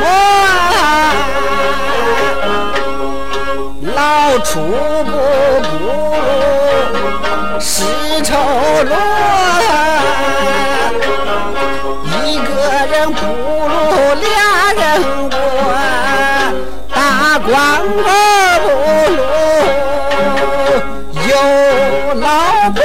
么？老出不顾，丝绸罗，一个人不如俩人过，打光棍不如有老婆。